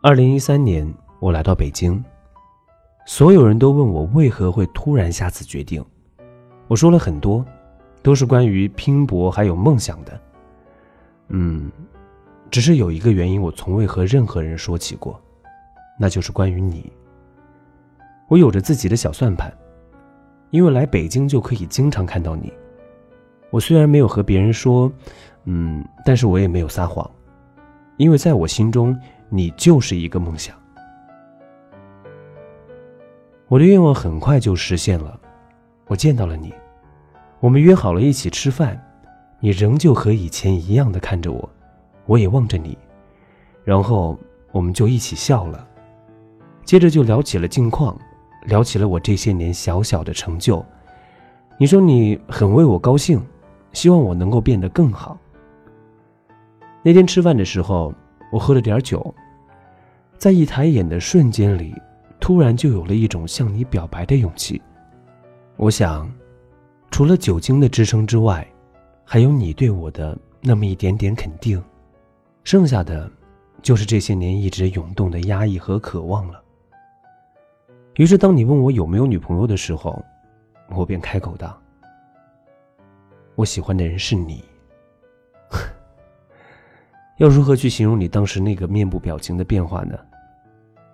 二零一三年，我来到北京，所有人都问我为何会突然下此决定。我说了很多，都是关于拼搏还有梦想的。嗯，只是有一个原因，我从未和任何人说起过，那就是关于你。我有着自己的小算盘，因为来北京就可以经常看到你。我虽然没有和别人说，嗯，但是我也没有撒谎，因为在我心中，你就是一个梦想。我的愿望很快就实现了，我见到了你，我们约好了一起吃饭，你仍旧和以前一样的看着我，我也望着你，然后我们就一起笑了，接着就聊起了近况，聊起了我这些年小小的成就。你说你很为我高兴。希望我能够变得更好。那天吃饭的时候，我喝了点酒，在一抬眼的瞬间里，突然就有了一种向你表白的勇气。我想，除了酒精的支撑之外，还有你对我的那么一点点肯定，剩下的，就是这些年一直涌动的压抑和渴望了。于是，当你问我有没有女朋友的时候，我便开口道。我喜欢的人是你，要如何去形容你当时那个面部表情的变化呢？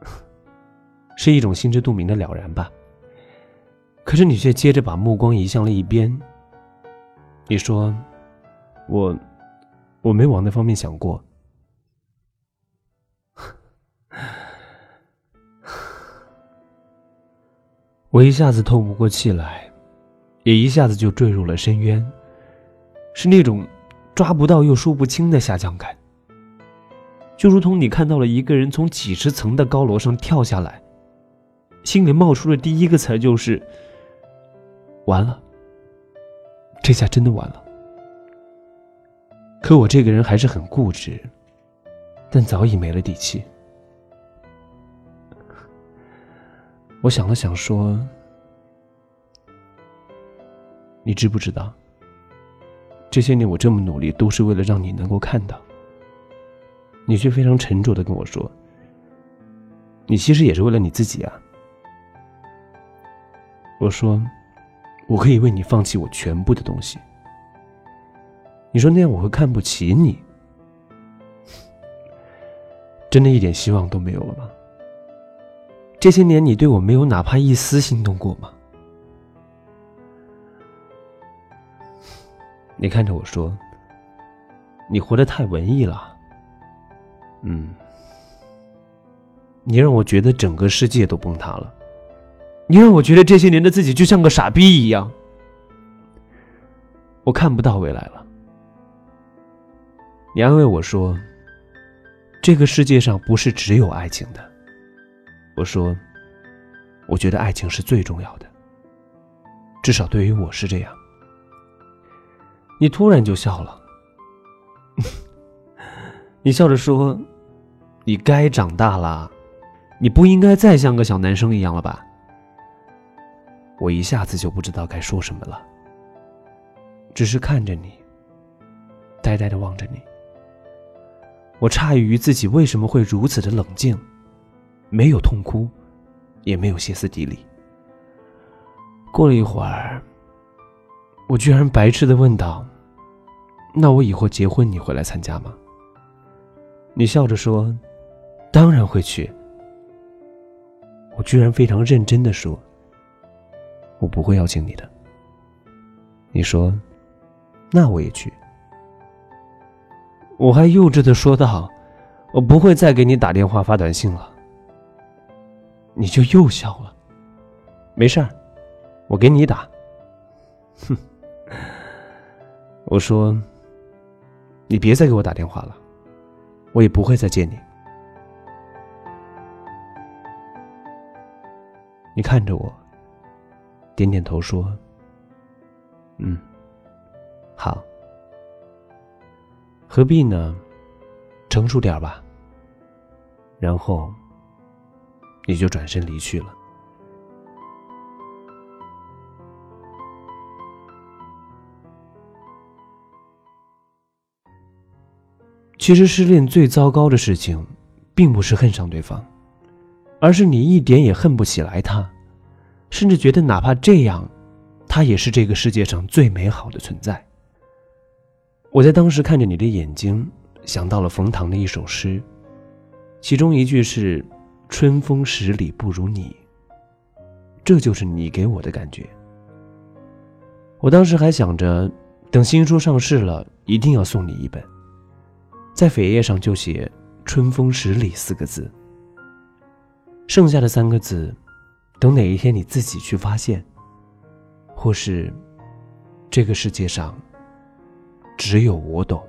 是一种心知肚明的了然吧。可是你却接着把目光移向了一边。你说：“我，我没往那方面想过。”我一下子透不过气来，也一下子就坠入了深渊。是那种抓不到又说不清的下降感，就如同你看到了一个人从几十层的高楼上跳下来，心里冒出的第一个词就是“完了”，这下真的完了。可我这个人还是很固执，但早已没了底气。我想了想说：“你知不知道？”这些年我这么努力，都是为了让你能够看到。你却非常沉着的跟我说：“你其实也是为了你自己啊。”我说：“我可以为你放弃我全部的东西。”你说那样我会看不起你？真的一点希望都没有了吗？这些年你对我没有哪怕一丝心动过吗？你看着我说：“你活得太文艺了。”嗯，你让我觉得整个世界都崩塌了，你让我觉得这些年的自己就像个傻逼一样。我看不到未来了。你安慰我说：“这个世界上不是只有爱情的。”我说：“我觉得爱情是最重要的，至少对于我是这样。”你突然就笑了，你笑着说：“你该长大了，你不应该再像个小男生一样了吧？”我一下子就不知道该说什么了，只是看着你，呆呆的望着你。我诧异于自己为什么会如此的冷静，没有痛哭，也没有歇斯底里。过了一会儿。我居然白痴的问道：“那我以后结婚你会来参加吗？”你笑着说：“当然会去。”我居然非常认真的说：“我不会邀请你的。”你说：“那我也去。”我还幼稚的说道：“我不会再给你打电话发短信了。”你就又笑了。没事儿，我给你打。哼。我说：“你别再给我打电话了，我也不会再见你。”你看着我，点点头说：“嗯，好，何必呢？成熟点吧。”然后，你就转身离去了。其实失恋最糟糕的事情，并不是恨上对方，而是你一点也恨不起来他，甚至觉得哪怕这样，他也是这个世界上最美好的存在。我在当时看着你的眼睛，想到了冯唐的一首诗，其中一句是“春风十里不如你”，这就是你给我的感觉。我当时还想着，等新书上市了，一定要送你一本，在扉页上就写“春风十里”四个字，剩下的三个字，等哪一天你自己去发现，或是这个世界上。只有我懂。